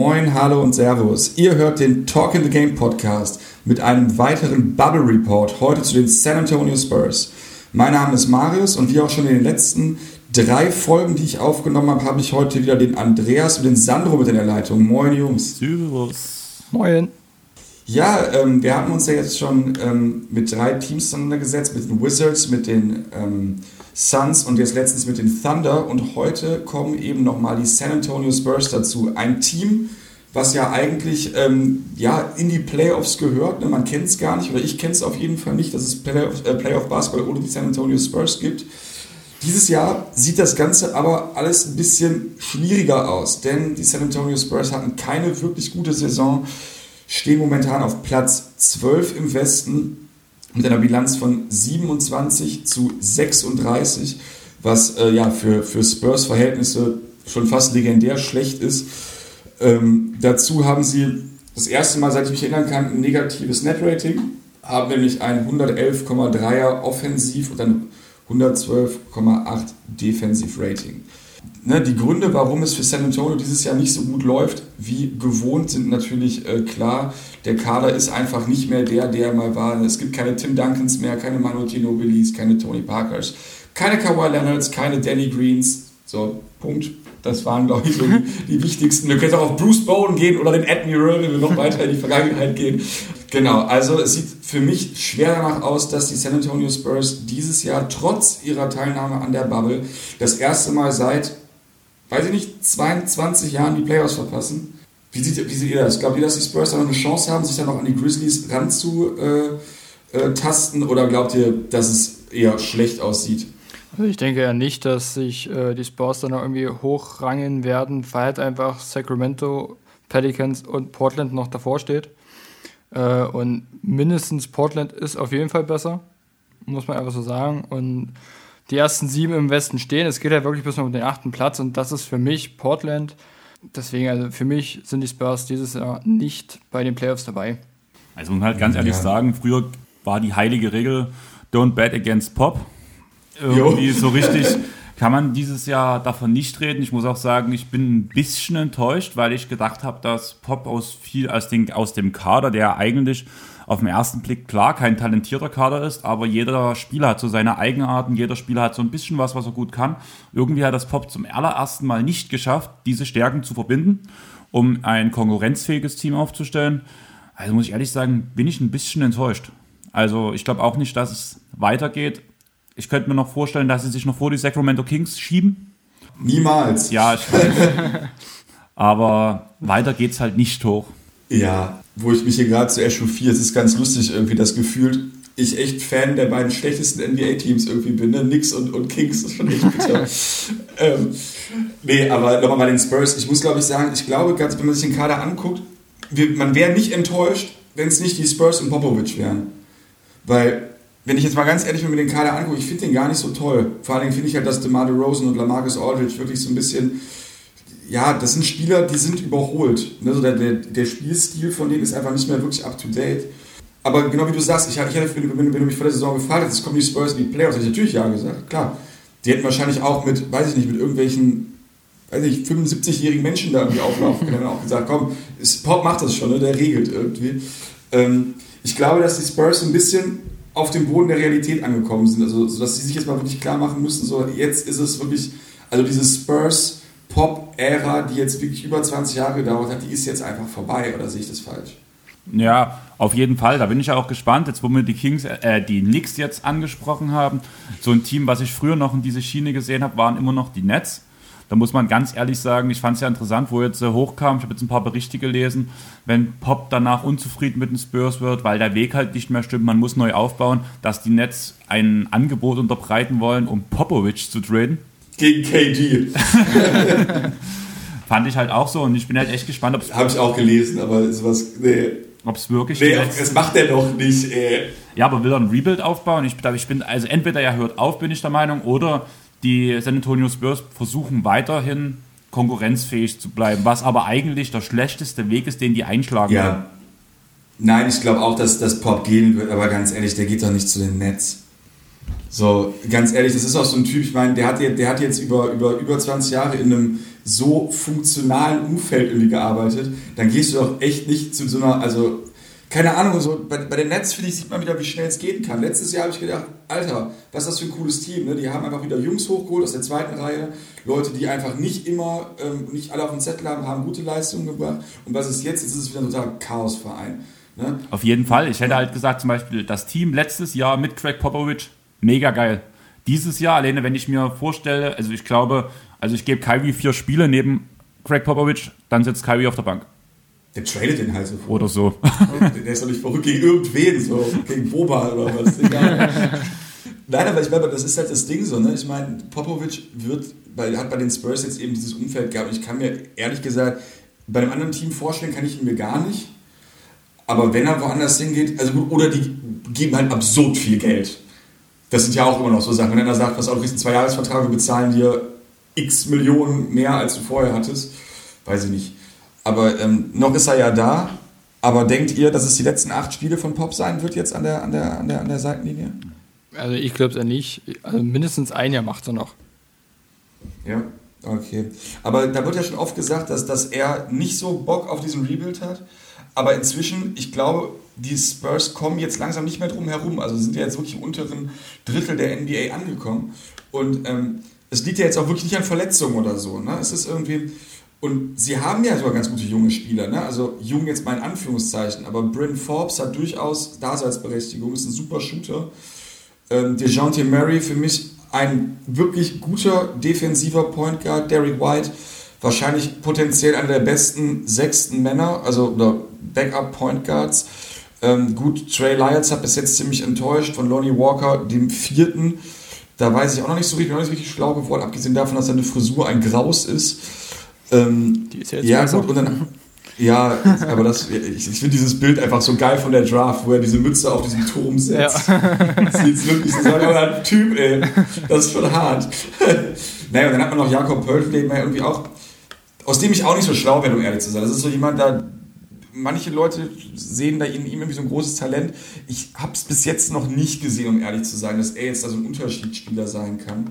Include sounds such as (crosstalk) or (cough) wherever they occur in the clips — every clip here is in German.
Moin, hallo und Servus. Ihr hört den Talk in the Game Podcast mit einem weiteren Bubble Report heute zu den San Antonio Spurs. Mein Name ist Marius und wie auch schon in den letzten drei Folgen, die ich aufgenommen habe, habe ich heute wieder den Andreas und den Sandro mit in der Leitung. Moin, Jungs. Servus. Moin. Ja, ähm, wir haben uns ja jetzt schon ähm, mit drei Teams auseinandergesetzt, mit den Wizards, mit den ähm, Suns und jetzt letztens mit den Thunder und heute kommen eben nochmal die San Antonio Spurs dazu. Ein Team, was ja eigentlich ähm, ja, in die Playoffs gehört. Ne? Man kennt es gar nicht oder ich kenne es auf jeden Fall nicht, dass es Playoff, äh, Playoff Basketball ohne die San Antonio Spurs gibt. Dieses Jahr sieht das Ganze aber alles ein bisschen schwieriger aus, denn die San Antonio Spurs hatten keine wirklich gute Saison, stehen momentan auf Platz 12 im Westen mit einer Bilanz von 27 zu 36, was äh, ja für, für Spurs Verhältnisse schon fast legendär schlecht ist. Ähm, dazu haben sie das erste Mal, seit ich mich erinnern kann, ein negatives Net-Rating, haben nämlich ein 111,3er Offensiv und ein 112,8 Defensive Rating. Ne, die Gründe, warum es für San Antonio dieses Jahr nicht so gut läuft, wie gewohnt, sind natürlich äh, klar. Der Kader ist einfach nicht mehr der, der mal war. Es gibt keine Tim Duncans mehr, keine Manu Ginobilis, keine Tony Parkers, keine Kawhi Leonards, keine Danny Greens. So, Punkt. Das waren, glaube ich, so die, wichtigsten. Wir können auch auf Bruce Bowen gehen oder den Admiral, wenn wir noch weiter in die Vergangenheit gehen. Genau, also es sieht für mich schwer danach aus, dass die San Antonio Spurs dieses Jahr trotz ihrer Teilnahme an der Bubble das erste Mal seit weiß ich nicht, 22 Jahren die Playoffs verpassen. Wie seht, wie seht ihr das? Glaubt ihr, dass die Spurs da noch eine Chance haben, sich dann noch an die Grizzlies ranzutasten? Äh, äh, oder glaubt ihr, dass es eher schlecht aussieht? Also ich denke ja nicht, dass sich äh, die Spurs dann noch irgendwie hochrangen werden, weil halt einfach Sacramento, Pelicans und Portland noch davor steht. Äh, und mindestens Portland ist auf jeden Fall besser, muss man einfach so sagen. Und die ersten sieben im Westen stehen. Es geht ja wirklich bis um den achten Platz und das ist für mich Portland. Deswegen, also für mich sind die Spurs dieses Jahr nicht bei den Playoffs dabei. Also muss man halt ganz ehrlich ja. sagen, früher war die heilige Regel Don't bet against Pop. Irgendwie jo. so richtig (laughs) kann man dieses Jahr davon nicht reden. Ich muss auch sagen, ich bin ein bisschen enttäuscht, weil ich gedacht habe, dass Pop aus viel aus, den, aus dem Kader, der eigentlich auf den ersten Blick klar kein talentierter Kader ist, aber jeder Spieler hat so seine Eigenarten, jeder Spieler hat so ein bisschen was, was er gut kann. Irgendwie hat das Pop zum allerersten Mal nicht geschafft, diese Stärken zu verbinden, um ein konkurrenzfähiges Team aufzustellen. Also muss ich ehrlich sagen, bin ich ein bisschen enttäuscht. Also ich glaube auch nicht, dass es weitergeht. Ich könnte mir noch vorstellen, dass sie sich noch vor die Sacramento Kings schieben. Niemals. Ja, ich weiß. Aber weiter geht es halt nicht hoch. Ja, wo ich mich hier gerade so echauffiere, es ist ganz lustig irgendwie das Gefühl, ich echt Fan der beiden schlechtesten NBA-Teams irgendwie bin, ne? Knicks und, und Kings, das ist schon echt bitter. (laughs) ähm, nee, aber nochmal bei den Spurs, ich muss glaube ich sagen, ich glaube, ganz, wenn man sich den Kader anguckt, wir, man wäre nicht enttäuscht, wenn es nicht die Spurs und Popovic wären. Weil, wenn ich jetzt mal ganz ehrlich mir den Kader angucke, ich finde den gar nicht so toll. Vor allen Dingen finde ich halt, dass DeMar DeRozan und LaMarcus Aldridge wirklich so ein bisschen ja, das sind Spieler, die sind überholt. Also der, der, der Spielstil von denen ist einfach nicht mehr wirklich up to date. Aber genau wie du sagst, ich, ich hätte, wenn, du mich vor der Saison gefragt hättest, kommen die Spurs in die Playoffs, hätte ich natürlich ja gesagt, klar. Die hätten wahrscheinlich auch mit, weiß ich nicht, mit irgendwelchen, weiß ich 75-jährigen Menschen da irgendwie auflaufen können. auch gesagt, komm, Pop macht das schon, ne? der regelt irgendwie. Ähm, ich glaube, dass die Spurs ein bisschen auf dem Boden der Realität angekommen sind. Also, dass sie sich jetzt mal wirklich klar machen müssen, so jetzt ist es wirklich, also dieses Spurs Pop-Ära, die jetzt wirklich über 20 Jahre gedauert hat, die ist jetzt einfach vorbei, oder sehe ich das falsch? Ja, auf jeden Fall. Da bin ich ja auch gespannt. Jetzt, wo wir die Kings, äh, die Knicks jetzt angesprochen haben, so ein Team, was ich früher noch in diese Schiene gesehen habe, waren immer noch die Nets. Da muss man ganz ehrlich sagen, ich fand es ja interessant, wo jetzt äh, hochkam. Ich habe jetzt ein paar Berichte gelesen, wenn Pop danach unzufrieden mit den Spurs wird, weil der Weg halt nicht mehr stimmt, man muss neu aufbauen, dass die Nets ein Angebot unterbreiten wollen, um Popovic zu traden gegen KG. (laughs) Fand ich halt auch so und ich bin halt echt gespannt, ob es. Habe ich auch gelesen, aber sowas. Nee. Ob es wirklich. Nee, das macht er doch nicht, ey. Ja, aber will er ein Rebuild aufbauen? Ich, ich bin, also entweder er hört auf, bin ich der Meinung, oder die San Antonio Spurs versuchen weiterhin konkurrenzfähig zu bleiben, was aber eigentlich der schlechteste Weg ist, den die einschlagen ja. Nein, ich glaube auch, dass das Pop gehen wird, aber ganz ehrlich, der geht doch nicht zu den Nets. So, ganz ehrlich, das ist auch so ein Typ, ich meine, der hat, der hat jetzt über, über, über 20 Jahre in einem so funktionalen Umfeld irgendwie gearbeitet, dann gehst du doch echt nicht zu so einer, also keine Ahnung, so bei, bei den Nets, finde ich, sieht man wieder, wie schnell es gehen kann. Letztes Jahr habe ich gedacht, Alter, was ist das für ein cooles Team. Ne? Die haben einfach wieder Jungs hochgeholt aus der zweiten Reihe. Leute, die einfach nicht immer, ähm, nicht alle auf dem Zettel haben, haben gute Leistungen gebracht. Und was ist jetzt? Jetzt ist es wieder ein totaler Chaosverein. Ne? Auf jeden Fall. Ich hätte halt gesagt, zum Beispiel das Team letztes Jahr mit Craig Popovich, mega geil. Dieses Jahr, alleine wenn ich mir vorstelle, also ich glaube, also ich gebe Kyrie vier Spiele neben Craig Popovich, dann sitzt Kyrie auf der Bank. Der tradet den halt so vor. Oder so. Der ist doch nicht verrückt gegen irgendwen, so gegen Boba oder was. Egal. Nein, aber ich meine, das ist halt das Ding so, ne? Ich meine, Popovic wird, weil hat bei den Spurs jetzt eben dieses Umfeld gehabt. Ich kann mir ehrlich gesagt bei einem anderen Team vorstellen, kann ich ihn mir gar nicht. Aber wenn er woanders hingeht, also gut, oder die geben halt absurd viel Geld. Das sind ja auch immer noch so Sachen. Wenn einer sagt, was auch, du kriegst einen Zweijahresvertrag, wir bezahlen dir x Millionen mehr, als du vorher hattest, weiß ich nicht. Aber ähm, noch ist er ja da. Aber denkt ihr, dass es die letzten acht Spiele von Pop sein wird jetzt an der, an der, an der, an der Seitenlinie? Also ich glaube es ja nicht. Also mindestens ein Jahr macht er noch. Ja, okay. Aber da wird ja schon oft gesagt, dass, dass er nicht so Bock auf diesen Rebuild hat. Aber inzwischen, ich glaube, die Spurs kommen jetzt langsam nicht mehr drum herum. Also sind ja jetzt wirklich im unteren Drittel der NBA angekommen. Und ähm, es liegt ja jetzt auch wirklich nicht an Verletzungen oder so. Ne? Es ist irgendwie, und sie haben ja sogar ganz gute junge Spieler, ne? also jung jetzt mal in Anführungszeichen, aber Bryn Forbes hat durchaus Daseinsberechtigung, ist ein super Shooter. Ähm, DeJounte Murray für mich ein wirklich guter defensiver Point Guard, Derek White wahrscheinlich potenziell einer der besten sechsten Männer, also oder Backup Point Guards. Ähm, gut, Trey Lyles hat bis jetzt ziemlich enttäuscht von Lonnie Walker, dem vierten. Da weiß ich auch noch nicht so richtig, noch nicht richtig schlau geworden, abgesehen davon, dass seine Frisur ein Graus ist. Ähm, Die ist ja jetzt ja, gut, und dann, ja, aber das, ich, ich finde dieses Bild einfach so geil von der Draft, wo er diese Mütze auf diesem Turm setzt. Ja. (laughs) Sieht wirklich so ein Typ, ey. Das ist schon hart. (laughs) naja, und dann hat man noch Jakob Pöltl, den man irgendwie auch, aus dem ich auch nicht so schlau bin, um ehrlich zu sein. Das ist so jemand, da, manche Leute sehen da in ihm irgendwie so ein großes Talent. Ich habe es bis jetzt noch nicht gesehen, um ehrlich zu sein, dass er jetzt da so ein Unterschiedsspieler sein kann.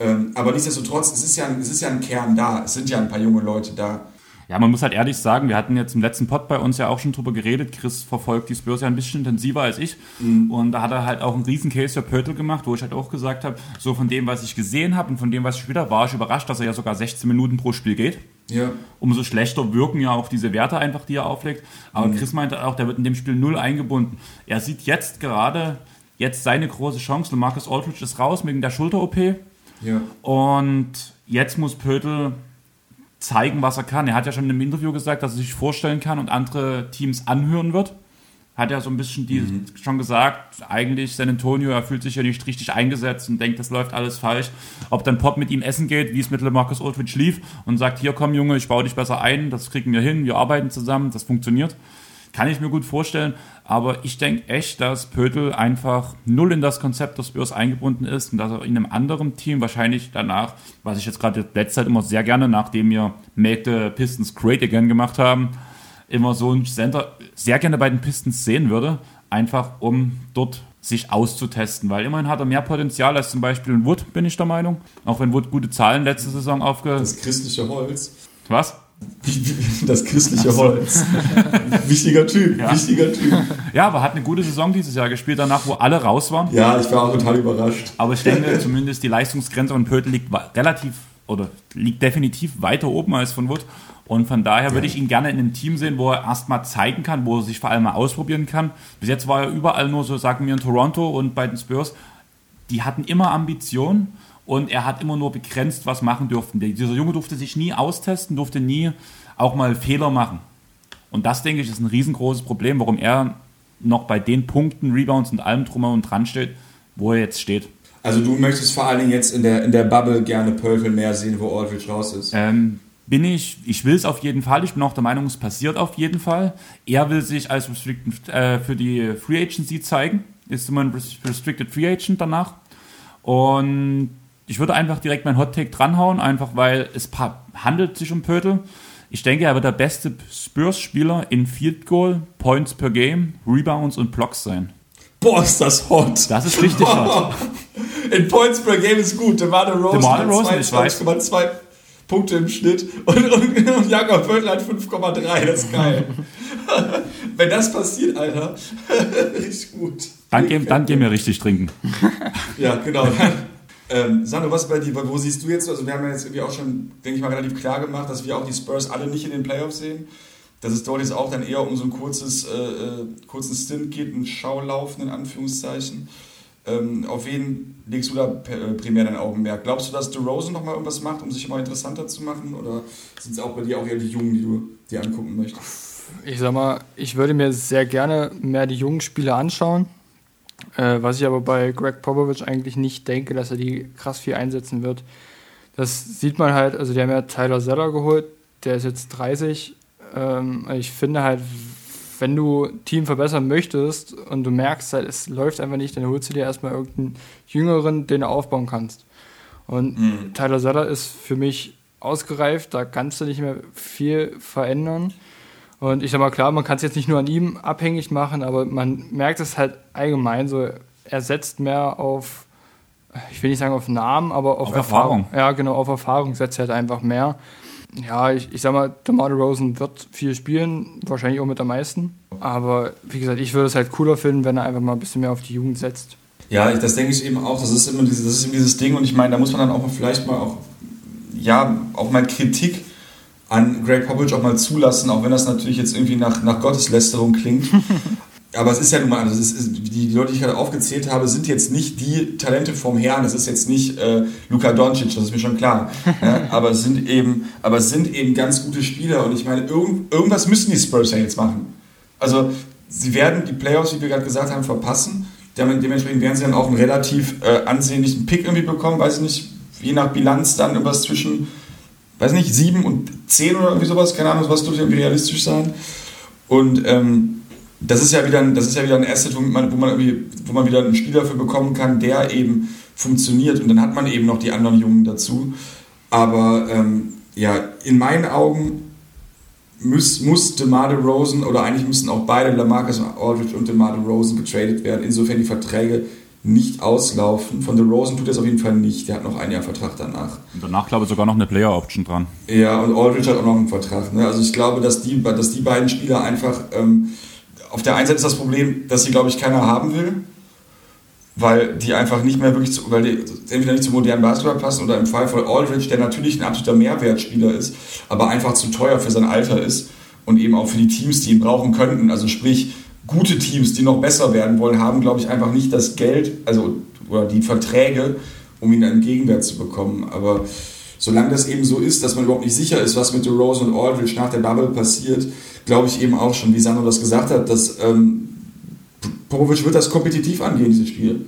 Ähm, aber nichtsdestotrotz, es ist, ja, es ist ja ein Kern da. Es sind ja ein paar junge Leute da. Ja, man muss halt ehrlich sagen, wir hatten jetzt im letzten Pod bei uns ja auch schon drüber geredet. Chris verfolgt die Spurs ja ein bisschen intensiver als ich. Mhm. Und da hat er halt auch einen riesen Case für Pörtl gemacht, wo ich halt auch gesagt habe, so von dem, was ich gesehen habe und von dem, was ich wieder war, ich überrascht, dass er ja sogar 16 Minuten pro Spiel geht. Ja. Umso schlechter wirken ja auch diese Werte einfach, die er auflegt. Aber mhm. Chris meinte auch, der wird in dem Spiel null eingebunden. Er sieht jetzt gerade jetzt seine große Chance. Marcus Aldridge ist raus wegen der Schulter-OP. Ja. Und jetzt muss Pötel zeigen, was er kann. Er hat ja schon im Interview gesagt, dass er sich vorstellen kann und andere Teams anhören wird. Hat ja so ein bisschen die, mhm. schon gesagt, eigentlich San Antonio, er fühlt sich ja nicht richtig eingesetzt und denkt, das läuft alles falsch. Ob dann Pop mit ihm essen geht, wie es mit Marcus Aldridge lief und sagt, hier komm Junge, ich baue dich besser ein, das kriegen wir hin, wir arbeiten zusammen, das funktioniert. Kann ich mir gut vorstellen. Aber ich denke echt, dass Pötel einfach null in das Konzept des Spurs eingebunden ist und dass er in einem anderen Team wahrscheinlich danach, was ich jetzt gerade letzte Zeit immer sehr gerne, nachdem wir Make the Pistons Great Again gemacht haben, immer so einen Center sehr gerne bei den Pistons sehen würde, einfach um dort sich auszutesten, weil immerhin hat er mehr Potenzial als zum Beispiel ein Wood, bin ich der Meinung. Auch wenn Wood gute Zahlen letzte Saison aufge... Das christliche Holz. Was? (laughs) (laughs) Das christliche so. Holz. (laughs) wichtiger Typ, ja. wichtiger Typ. Ja, aber hat eine gute Saison dieses Jahr gespielt, danach, wo alle raus waren. Ja, ich war auch total überrascht. Aber ich denke, zumindest die Leistungsgrenze von Pötel liegt relativ oder liegt definitiv weiter oben als von Wood. Und von daher ja. würde ich ihn gerne in einem Team sehen, wo er erstmal zeigen kann, wo er sich vor allem mal ausprobieren kann. Bis jetzt war er überall nur so, sagen wir in Toronto und bei den Spurs, die hatten immer Ambitionen und er hat immer nur begrenzt was machen dürfen. Dieser Junge durfte sich nie austesten, durfte nie auch mal Fehler machen. Und das, denke ich, ist ein riesengroßes Problem, warum er noch bei den Punkten, Rebounds und allem drum und dran steht, wo er jetzt steht. Also du möchtest vor allen Dingen jetzt in der, in der Bubble gerne Pöltl mehr sehen, wo Aldridge raus ist? Ähm, bin ich, ich will es auf jeden Fall. Ich bin auch der Meinung, es passiert auf jeden Fall. Er will sich als Restricted, äh, für die Free Agency zeigen. Ist immer ein Restricted Free Agent danach. Und ich würde einfach direkt mein Hot Take dranhauen, einfach weil es handelt sich um Pötel. Ich denke, er wird der beste Spurs-Spieler in Field Goal, Points per Game, Rebounds und Blocks sein. Boah, ist das hot. Das ist richtig hot. (laughs) In Points per Game ist gut. DeMar DeRozan, DeMar DeRozan 22,2 Punkte im Schnitt und, und, und Jakob Pöltl hat 5,3. Das ist geil. (laughs) Wenn das passiert, Alter, (laughs) richtig gut. Dann, gehen, dann gehen wir richtig trinken. ja, genau. Ähm, Sandro, was bei dir? Wo siehst du jetzt? Also, wir haben ja jetzt irgendwie auch schon, denke ich mal, relativ klar gemacht, dass wir auch die Spurs alle nicht in den Playoffs sehen. Dass es dort jetzt auch dann eher um so ein kurzes, äh, äh kurzen Stint geht, ein Schaulaufen in Anführungszeichen. Ähm, auf wen legst du da äh, primär dein Augenmerk? Glaubst du, dass DeRozan nochmal irgendwas macht, um sich immer interessanter zu machen? Oder sind es auch bei dir auch eher die Jungen, die du dir angucken möchtest? Ich sag mal, ich würde mir sehr gerne mehr die jungen Spiele anschauen. Äh, was ich aber bei Greg Popovich eigentlich nicht denke, dass er die krass viel einsetzen wird. Das sieht man halt, also die haben ja Tyler Zeller geholt, der ist jetzt 30. Ähm, ich finde halt, wenn du Team verbessern möchtest und du merkst halt, es läuft einfach nicht, dann holst du dir erstmal irgendeinen Jüngeren, den du aufbauen kannst. Und mhm. Tyler Zeller ist für mich ausgereift, da kannst du nicht mehr viel verändern. Und ich sag mal, klar, man kann es jetzt nicht nur an ihm abhängig machen, aber man merkt es halt allgemein so, er setzt mehr auf, ich will nicht sagen auf Namen, aber auf, auf Erfahrung. Erfahrung. Ja, genau, auf Erfahrung setzt er halt einfach mehr. Ja, ich, ich sag mal, DeMar Rosen wird viel spielen, wahrscheinlich auch mit der meisten. Aber wie gesagt, ich würde es halt cooler finden, wenn er einfach mal ein bisschen mehr auf die Jugend setzt. Ja, das denke ich eben auch. Das ist immer dieses, das ist eben dieses Ding. Und ich meine, da muss man dann auch vielleicht mal auch, ja, auch mal Kritik an Greg Popovich auch mal zulassen, auch wenn das natürlich jetzt irgendwie nach, nach Gotteslästerung klingt. (laughs) Aber es ist ja nun mal anders. Ist, die Leute, die ich gerade aufgezählt habe, sind jetzt nicht die Talente vom Herrn. Das ist jetzt nicht äh, Luka Doncic, das ist mir schon klar. ja, (laughs) aber, es sind eben, aber es sind eben ganz gute Spieler. Und ich meine, irgend, irgendwas müssen die Spurs ja jetzt machen. Also, sie werden die Playoffs, wie wir gerade gesagt haben, verpassen. Dementsprechend werden sie dann auch einen relativ äh, ansehnlichen Pick irgendwie bekommen. Weiß ich nicht, je nach Bilanz dann irgendwas zwischen weiß nicht, sieben und zehn oder irgendwie sowas, keine Ahnung, was dürfte irgendwie realistisch sein. Und ähm, das ist ja wieder ein, das ist ja wieder ein Asset, wo man, wo, man wo man wieder einen Spieler dafür bekommen kann, der eben funktioniert. Und dann hat man eben noch die anderen Jungen dazu. Aber ähm, ja, in meinen Augen muss, muss DeMar Rosen oder eigentlich müssen auch beide, Lamarcus Aldridge und DeMar Rosen getradet werden, insofern die Verträge nicht auslaufen. Von The Rosen tut er es auf jeden Fall nicht. Der hat noch ein Jahr Vertrag danach. Und danach, glaube ich, sogar noch eine Player-Option dran. Ja, und Aldridge hat auch noch einen Vertrag. Ne? Also ich glaube, dass die, dass die beiden Spieler einfach... Ähm, auf der einen Seite ist das Problem, dass sie, glaube ich, keiner haben will, weil die einfach nicht mehr wirklich, zu, weil die entweder nicht zum modernen Basketball passen oder im Fall von Aldridge, der natürlich ein absoluter Mehrwertspieler ist, aber einfach zu teuer für sein Alter ist und eben auch für die Teams, die ihn brauchen könnten. Also sprich, gute Teams, die noch besser werden wollen, haben, glaube ich, einfach nicht das Geld, also oder die Verträge, um ihn einen Gegenwert zu bekommen. Aber solange das eben so ist, dass man überhaupt nicht sicher ist, was mit Rose und Aldridge nach der Bubble passiert, glaube ich eben auch schon, wie Sandro das gesagt hat, dass ähm, Popovic wird das kompetitiv angehen, dieses Spiel.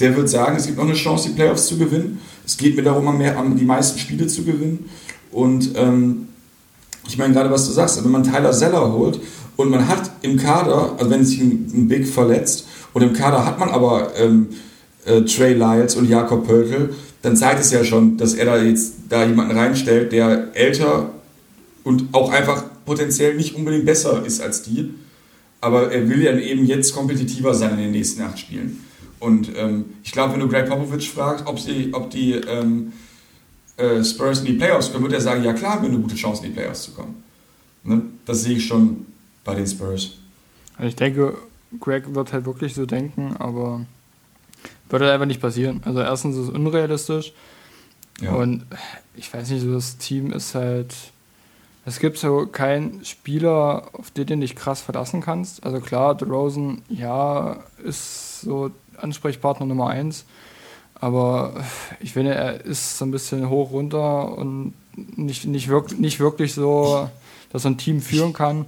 Der wird sagen, es gibt noch eine Chance, die Playoffs zu gewinnen. Es geht mir darum, mehr, die meisten Spiele zu gewinnen. Und ähm, ich meine, gerade was du sagst, wenn man Tyler Zeller holt und man hat im Kader, also wenn sich ein, ein Big verletzt, und im Kader hat man aber ähm, äh, Trey Lyles und Jakob Pöltl, dann zeigt es ja schon, dass er da jetzt da jemanden reinstellt, der älter und auch einfach potenziell nicht unbedingt besser ist als die. Aber er will ja eben jetzt kompetitiver sein in den nächsten acht Spielen. Und ähm, ich glaube, wenn du Greg Popovich fragst, ob, sie, ob die ähm, äh, Spurs in die Playoffs kommen, wird er sagen, ja klar, haben wir eine gute Chance in die Playoffs zu kommen. Ne? Das sehe ich schon bei den Spurs. Also ich denke, Greg wird halt wirklich so denken, aber wird halt einfach nicht passieren. Also erstens ist es unrealistisch ja. und ich weiß nicht, so das Team ist halt. Es gibt so keinen Spieler, auf den du dich krass verlassen kannst. Also klar, DeRozan, ja, ist so Ansprechpartner Nummer eins. Aber ich finde, er ist so ein bisschen hoch runter und nicht, nicht, wirk nicht wirklich so, dass er ein Team führen kann.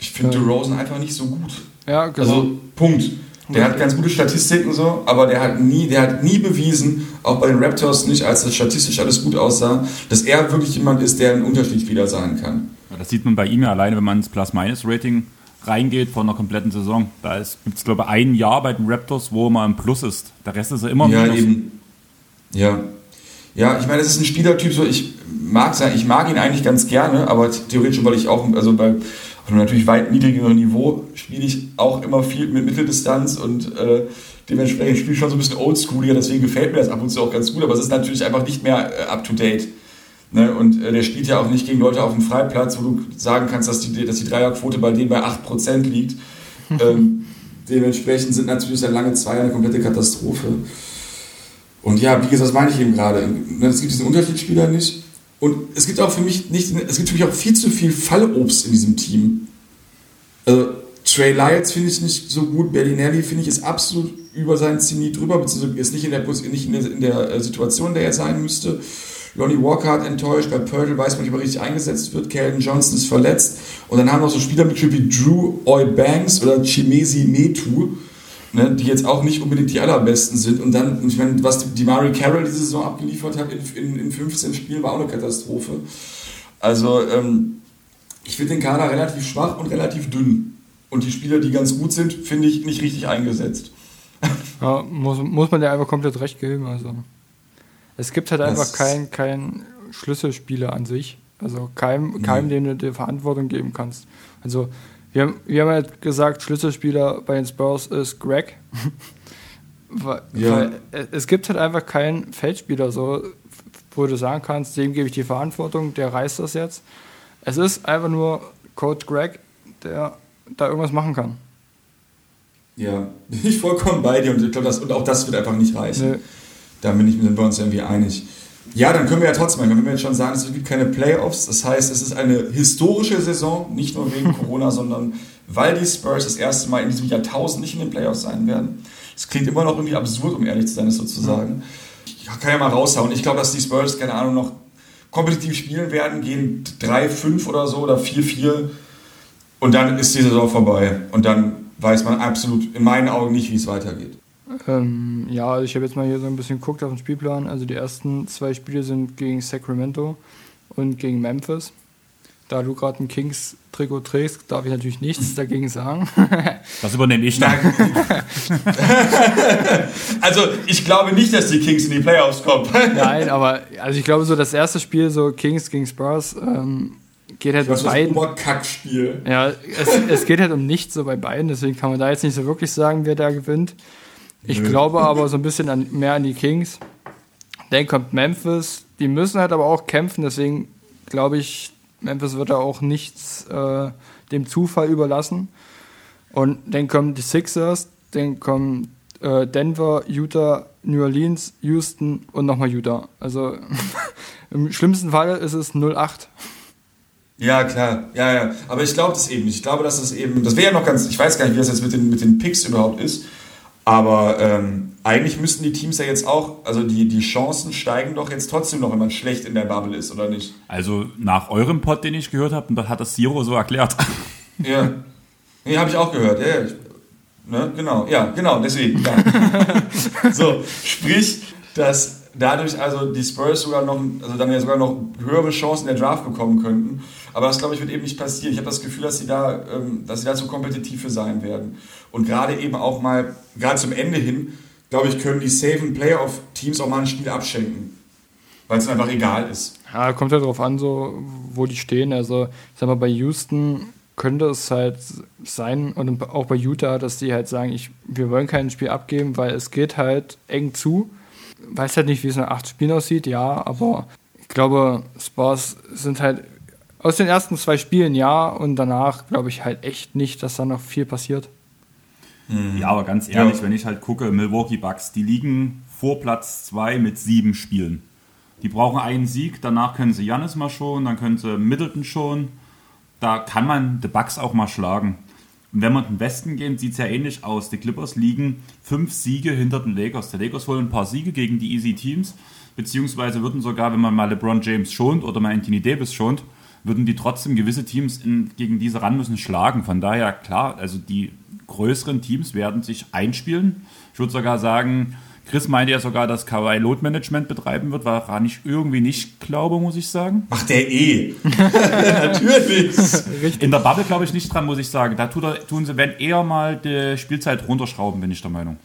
Ich finde ähm, DeRozan einfach nicht so gut. Ja, genau. Also, Punkt. Der hat ganz gute Statistiken so, aber der hat nie, der hat nie bewiesen, auch bei den Raptors nicht, als das statistisch alles gut aussah, dass er wirklich jemand ist, der ein Unterschiedsspieler sein kann. Ja, das sieht man bei ihm ja alleine, wenn man ins Plus-Minus-Rating reingeht von einer kompletten Saison. Da gibt es, glaube ich, ein Jahr bei den Raptors, wo man im Plus ist. Der Rest ist er immer ja, Minus. Eben. Ja, ja, ich meine, das ist ein Spielertyp, so ich mag sein, ich mag ihn eigentlich ganz gerne, aber theoretisch, weil ich auch, also bei auf einem natürlich weit niedrigeren Niveau spiele ich auch immer viel mit Mitteldistanz und äh, dementsprechend spiele ich schon so ein bisschen oldschooliger, deswegen gefällt mir das ab und zu auch ganz gut, aber es ist natürlich einfach nicht mehr äh, up to date. Ne? Und äh, der spielt ja auch nicht gegen Leute auf dem Freiplatz, wo du sagen kannst, dass die, dass die Dreierquote bei denen bei 8% liegt. (laughs) ähm, dementsprechend sind natürlich dann lange zwei eine komplette Katastrophe. Und ja, wie gesagt, das meine ich eben gerade. Ne, es gibt diesen Unterschiedsspieler nicht. Und es gibt auch für mich nicht, es gibt für mich auch viel zu viel Fallobst in diesem Team. Also, Trey Lyles finde ich nicht so gut. Bellinelli finde ich ist absolut über seinen Zenit drüber, beziehungsweise ist nicht in der, nicht in der, in der äh, Situation, in der er sein müsste. Lonnie Walker hat enttäuscht, bei Purtle weiß man nicht, ob er richtig eingesetzt wird. Calvin Johnson ist verletzt. Und dann haben wir noch so Spieler mit wie Drew Eubanks oder Chimesi Metu, ne, die jetzt auch nicht unbedingt die allerbesten sind. Und dann, ich meine, was die Mari Carroll diese Saison abgeliefert hat in, in, in 15 Spielen, war auch eine Katastrophe. Also, ähm, ich finde den Kader relativ schwach und relativ dünn. Und die Spieler, die ganz gut sind, finde ich nicht richtig eingesetzt. Ja, muss, muss man dir einfach komplett recht geben. Also. Es gibt halt einfach keinen kein Schlüsselspieler an sich. Also keinem, keinem, dem du dir Verantwortung geben kannst. Also wir haben, wir haben halt gesagt, Schlüsselspieler bei den Spurs ist Greg. (laughs) weil, ja. weil es gibt halt einfach keinen Feldspieler, so, wo du sagen kannst, dem gebe ich die Verantwortung, der reißt das jetzt. Es ist einfach nur Coach Greg, der da irgendwas machen kann. Ja, (laughs) bin ich vollkommen bei dir und ich glaube, und auch das wird einfach nicht reichen. Nee. Da bin ich, sind wir uns irgendwie einig. Ja, dann können wir ja trotzdem, wenn wir jetzt schon sagen, es gibt keine Playoffs, das heißt, es ist eine historische Saison, nicht nur wegen (laughs) Corona, sondern weil die Spurs das erste Mal in diesem Jahrtausend nicht in den Playoffs sein werden. Es klingt immer noch irgendwie absurd, um ehrlich zu sein, das sozusagen. Ich kann ja mal raushauen. Ich glaube, dass die Spurs, keine Ahnung, noch kompetitiv spielen werden, gehen 3-5 oder so oder 4-4 und dann ist die Saison vorbei. Und dann weiß man absolut in meinen Augen nicht, wie es weitergeht. Ähm, ja, also ich habe jetzt mal hier so ein bisschen geguckt auf den Spielplan. Also die ersten zwei Spiele sind gegen Sacramento und gegen Memphis. Da du gerade ein Kings-Trikot trägst, darf ich natürlich nichts dagegen sagen. (laughs) Das übernehme ich dann. (laughs) also ich glaube nicht, dass die Kings in die Playoffs kommen. (laughs) Nein, aber also ich glaube so das erste Spiel, so Kings gegen Spurs, ähm, geht halt um beiden. Kackspiel. Ja, es, es geht halt um nichts so bei beiden, deswegen kann man da jetzt nicht so wirklich sagen, wer da gewinnt. Ich Nö. glaube aber so ein bisschen an, mehr an die Kings. Dann kommt Memphis. Die müssen halt aber auch kämpfen, deswegen glaube ich, Memphis wird da auch nichts äh, dem Zufall überlassen. Und dann kommen die Sixers, dann kommen äh, Denver, Utah, New Orleans, Houston und nochmal Utah. Also (laughs) im schlimmsten Fall ist es 0-8. Ja, klar. Ja, ja. Aber ich glaube das eben nicht. Ich glaube, dass das eben, das wäre ja noch ganz, ich weiß gar nicht, wie das jetzt mit den, mit den Picks überhaupt ist. Aber ähm, eigentlich müssten die Teams ja jetzt auch, also die, die Chancen steigen doch jetzt trotzdem noch, wenn man schlecht in der Bubble ist, oder nicht? Also nach eurem Pod, den ich gehört habe, hat das Zero so erklärt. (laughs) Ja. Nee, habe ich auch gehört. Ja, ja. Ne? Genau, ja, genau, deswegen. Ja. (laughs) so, sprich, dass dadurch also die Spurs sogar noch, also dann ja sogar noch höhere Chancen in der Draft bekommen könnten. Aber das, glaube ich, wird eben nicht passieren. Ich habe das Gefühl, dass sie da, ähm, dass sie da zu kompetitiv für sein werden. Und gerade eben auch mal, gerade zum Ende hin, glaube ich, können die safen Playoff-Teams auch mal ein Spiel abschenken. Weil es einfach egal ist. Ja, kommt ja darauf an, so, wo die stehen. Also, ich sag mal, bei Houston könnte es halt sein, und auch bei Utah, dass die halt sagen, ich, wir wollen kein Spiel abgeben, weil es geht halt eng zu. Weiß halt nicht, wie es nach acht Spielen aussieht, ja, aber ich glaube, Spurs sind halt aus den ersten zwei Spielen ja und danach glaube ich halt echt nicht, dass da noch viel passiert. Ja, aber ganz ehrlich, ja. wenn ich halt gucke, Milwaukee Bucks, die liegen vor Platz 2 mit sieben Spielen. Die brauchen einen Sieg, danach können sie Jannis mal schon, dann können sie Middleton schon. Da kann man die Bucks auch mal schlagen. Und wenn in den Westen gehen, sieht es ja ähnlich aus. Die Clippers liegen fünf Siege hinter den Lakers. Die Lakers holen ein paar Siege gegen die Easy Teams, beziehungsweise würden sogar, wenn man mal LeBron James schont oder mal Anthony Davis schont, würden die trotzdem gewisse Teams in, gegen diese ran müssen schlagen. Von daher, klar, also die größeren Teams werden sich einspielen. Ich würde sogar sagen, Chris meinte ja sogar, dass Kawhi Load Management betreiben wird, woran ich irgendwie nicht glaube, muss ich sagen. Macht der eh. (laughs) Natürlich. In der Bubble glaube ich nicht dran, muss ich sagen. Da tut er, tun sie, wenn eher mal die Spielzeit runterschrauben, bin ich der Meinung.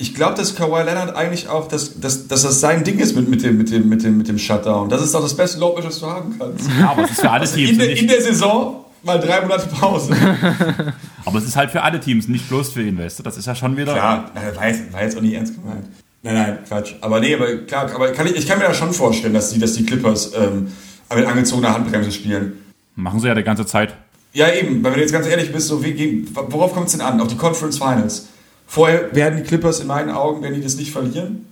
Ich glaube, dass Kawhi Leonard eigentlich auch, dass, dass, dass das sein Ding ist mit, mit, dem, mit, dem, mit, dem, mit dem Shutdown. Das ist doch das beste Load, was du haben kannst. Ja, aber es ist für alle also Teams. In, der, in der Saison mal drei Monate Pause. (laughs) Aber es ist halt für alle Teams, nicht bloß für ihn, weißt du? Das ist ja schon wieder. Klar, war jetzt, war jetzt auch nicht ernst gemeint. Nein, nein, Quatsch. Aber nee, aber klar, aber kann ich, ich kann mir da schon vorstellen, dass die, dass die Clippers ähm, mit angezogener Handbremse spielen. Machen sie ja die ganze Zeit. Ja, eben, wenn du jetzt ganz ehrlich bist, so wie, worauf kommt es denn an? Auf die Conference Finals. Vorher werden die Clippers in meinen Augen, wenn die das nicht verlieren.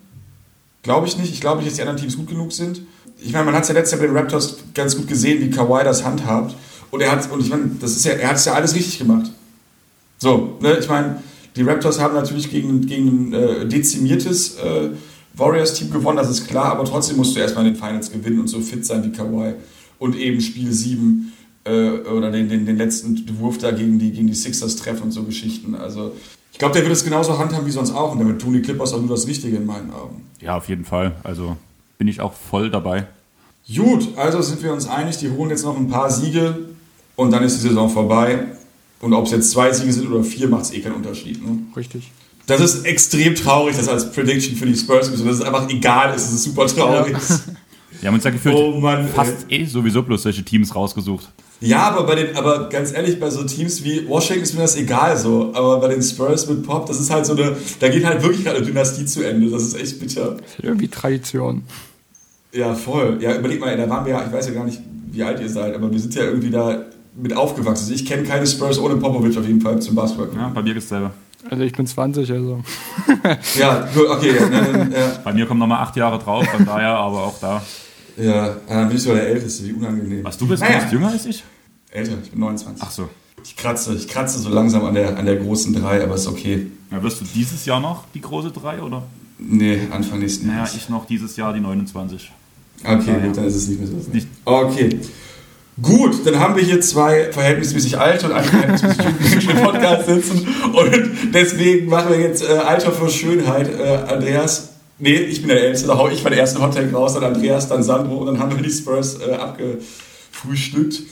Glaube ich nicht. Ich glaube nicht, dass die anderen Teams gut genug sind. Ich meine, man hat es ja letztes Jahr bei den Raptors ganz gut gesehen, wie Kawhi das handhabt. Und er hat, und ich meine, das ist ja, er hat es ja alles richtig gemacht. So, ne, ich meine, die Raptors haben natürlich gegen, gegen ein äh, dezimiertes äh, Warriors-Team gewonnen, das ist klar, aber trotzdem musst du erstmal in den Finals gewinnen und so fit sein wie Kawhi. Und eben Spiel 7 äh, oder den, den, den letzten Wurf da gegen die, gegen die Sixers treffen und so Geschichten. Also ich glaube, der wird es genauso handhaben wie sonst auch und damit tun die Clippers auch nur das Richtige in meinen Augen. Ja, auf jeden Fall. Also bin ich auch voll dabei. Gut, also sind wir uns einig, die holen jetzt noch ein paar Siege und dann ist die Saison vorbei. Und ob es jetzt zwei Siege sind oder vier, macht es eh keinen Unterschied. Ne? Richtig. Das ist extrem traurig, das als Prediction für die Spurs ist. Das ist einfach egal ist, es ist super traurig. Ja. Wir haben uns ja gefühlt oh Mann, fast ey. eh sowieso bloß solche Teams rausgesucht. Ja, aber bei den, aber ganz ehrlich, bei so Teams wie Washington ist mir das egal so. Aber bei den Spurs mit Pop, das ist halt so eine, da geht halt wirklich eine Dynastie zu Ende. Das ist echt bitter. Das ist irgendwie Tradition. Ja, voll. Ja, überleg mal, da waren wir ja, ich weiß ja gar nicht, wie alt ihr seid, aber wir sind ja irgendwie da mit aufgewachsen. Also ich kenne keine Spurs ohne Popovic auf jeden Fall zum Basketball. Ja, bei mir ist selber. Also ich bin 20, also. ja, gut, okay. Ja, (laughs) ja. Bei mir kommen nochmal acht Jahre drauf, von daher aber auch da. Ja, dann bin ich sogar der Älteste, wie unangenehm. Was, du bist, naja. du jünger als ich? Älter, ich bin 29. Ach so. Ich kratze, ich kratze so langsam an der, an der großen 3, aber ist okay. Ja, wirst du dieses Jahr noch die große 3, oder? Nee, Anfang nächsten Jahres. Naja, ich noch dieses Jahr die 29. Okay, ja, gut, dann ist es nicht mehr so. Nicht. Okay. Gut, dann haben wir hier zwei verhältnismäßig alte und einen verhältnismäßig junge Podcast sitzen und deswegen machen wir jetzt äh, Alter für Schönheit. Äh, Andreas, nee, ich bin der Älteste, da hau ich meinen ersten Hottag raus, dann Andreas, dann Sandro und dann haben wir die Spurs äh, abgefrühstückt.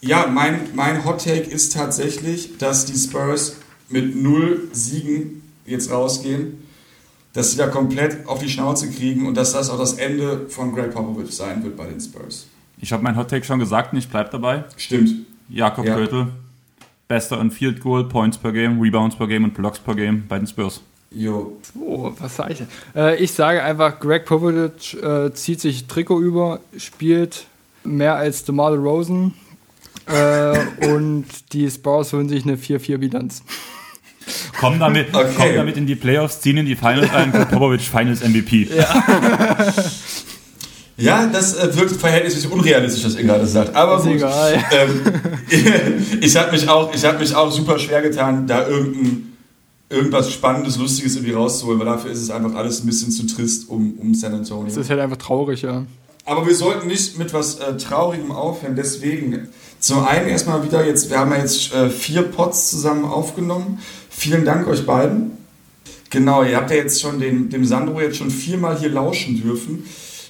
Ja, mein, mein Hottake ist tatsächlich, dass die Spurs mit null Siegen jetzt rausgehen, dass sie da komplett auf die Schnauze kriegen und dass das auch das Ende von Greg Popovich sein wird bei den Spurs. Ich habe mein Hot Take schon gesagt und ich bleibe dabei. Stimmt. Jakob ja. Kötel, bester in Field Goal, Points per Game, Rebounds per Game und Blocks per Game bei den Spurs. Jo. Oh, was sage ich? Äh, ich sage einfach, Greg Popovich äh, zieht sich Trikot über, spielt mehr als DeMar Rosen äh, und die Spurs holen sich eine 4-4-Bilanz. Kommen damit, (laughs) okay. kommen damit in die Playoffs, ziehen in die Finals ein, Popovic Finals MVP. Ja. Ja, das äh, wirkt verhältnismäßig unrealistisch, was ihr gerade sagt. Aber ist gut. Egal. Ähm, (laughs) ich habe mich, auch, hab mich auch super schwer getan, da irgendein, irgendwas Spannendes, Lustiges irgendwie rauszuholen, weil dafür ist es einfach alles ein bisschen zu trist um, um San Antonio. Es ist halt einfach traurig, ja. Aber wir sollten nicht mit was äh, Traurigem aufhören. Deswegen zum einen erstmal wieder jetzt, wir haben ja jetzt äh, vier Pots zusammen aufgenommen. Vielen Dank euch beiden. Genau, ihr habt ja jetzt schon den, dem Sandro jetzt schon viermal hier lauschen dürfen.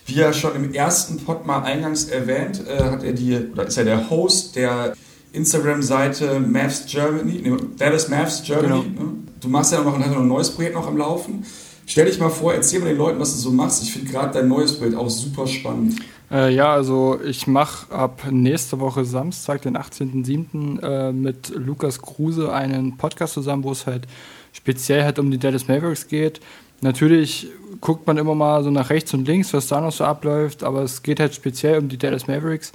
Wie er schon im ersten Pod mal eingangs erwähnt, äh, hat er die, oder ist er der Host der Instagram-Seite Maths Germany, nee, Dallas Maths Germany. Genau. Ne? Du machst ja noch ein, ein neues Projekt noch am Laufen. Stell dich mal vor, erzähl mal den Leuten, was du so machst. Ich finde gerade dein neues Projekt auch super spannend. Äh, ja, also ich mache ab nächste Woche Samstag, den 18.07. Äh, mit Lukas Kruse einen Podcast zusammen, wo es halt speziell halt um die Dallas Mavericks geht. Natürlich guckt man immer mal so nach rechts und links, was da noch so abläuft, aber es geht halt speziell um die Dallas Mavericks.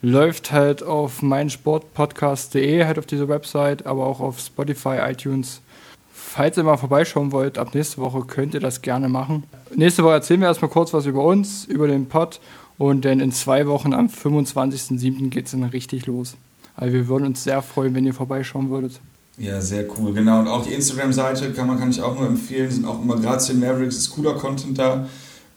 Läuft halt auf meinsportpodcast.de, halt auf dieser Website, aber auch auf Spotify, iTunes. Falls ihr mal vorbeischauen wollt, ab nächste Woche könnt ihr das gerne machen. Nächste Woche erzählen wir erstmal kurz was über uns, über den Pod und dann in zwei Wochen am 25.07. geht es dann richtig los. Also wir würden uns sehr freuen, wenn ihr vorbeischauen würdet. Ja, sehr cool, genau. Und auch die Instagram-Seite kann, man, kann ich auch nur empfehlen, sind auch immer Grazien Mavericks, ist cooler Content da.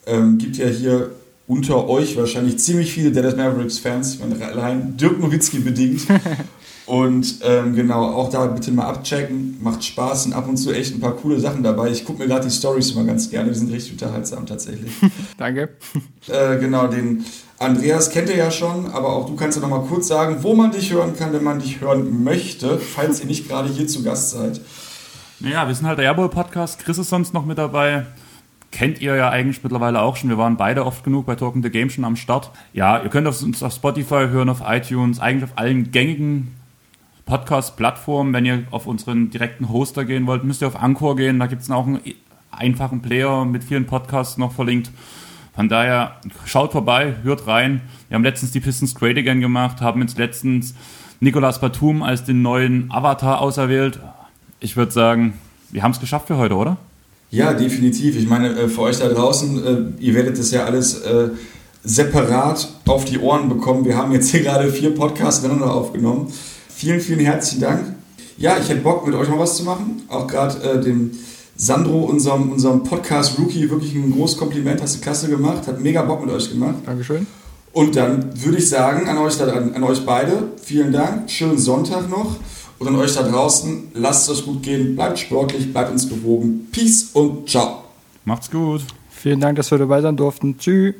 Ähm, gibt ja hier unter euch wahrscheinlich ziemlich viele Dallas Mavericks-Fans, ich meine, allein Dirk Nowitzki bedingt. (laughs) Und ähm, genau, auch da bitte mal abchecken. Macht Spaß, sind ab und zu echt ein paar coole Sachen dabei. Ich gucke mir gerade die Stories immer ganz gerne, die sind richtig unterhaltsam tatsächlich. (laughs) Danke. Äh, genau, den Andreas kennt ihr ja schon, aber auch du kannst ja noch mal kurz sagen, wo man dich hören kann, wenn man dich hören möchte, falls ihr nicht gerade hier zu Gast seid. Naja, wir sind halt der Airboy-Podcast. Chris ist sonst noch mit dabei. Kennt ihr ja eigentlich mittlerweile auch schon. Wir waren beide oft genug bei Talking the Game schon am Start. Ja, ihr könnt uns auf Spotify hören, auf iTunes, eigentlich auf allen gängigen Podcast-Plattformen. Wenn ihr auf unseren direkten Hoster gehen wollt, müsst ihr auf Anchor gehen. Da gibt es auch einen einfachen Player mit vielen Podcasts noch verlinkt. Von daher, schaut vorbei, hört rein. Wir haben letztens die Pistons Great Again gemacht, haben jetzt letztens Nicolas Batum als den neuen Avatar auserwählt. Ich würde sagen, wir haben es geschafft für heute, oder? Ja, definitiv. Ich meine, äh, für euch da draußen, äh, ihr werdet das ja alles äh, separat auf die Ohren bekommen. Wir haben jetzt hier gerade vier Podcasts miteinander aufgenommen. Vielen, vielen herzlichen Dank. Ja, ich hätte Bock, mit euch mal was zu machen. Auch gerade dem Sandro, unserem, unserem Podcast-Rookie, wirklich ein großes Kompliment. Hast du klasse gemacht. Hat mega Bock mit euch gemacht. Dankeschön. Und dann würde ich sagen an euch, an, an euch beide, vielen Dank. Schönen Sonntag noch. Und an euch da draußen, lasst es euch gut gehen, bleibt sportlich, bleibt uns gewogen. Peace und ciao. Macht's gut. Vielen Dank, dass wir dabei sein durften. Tschüss.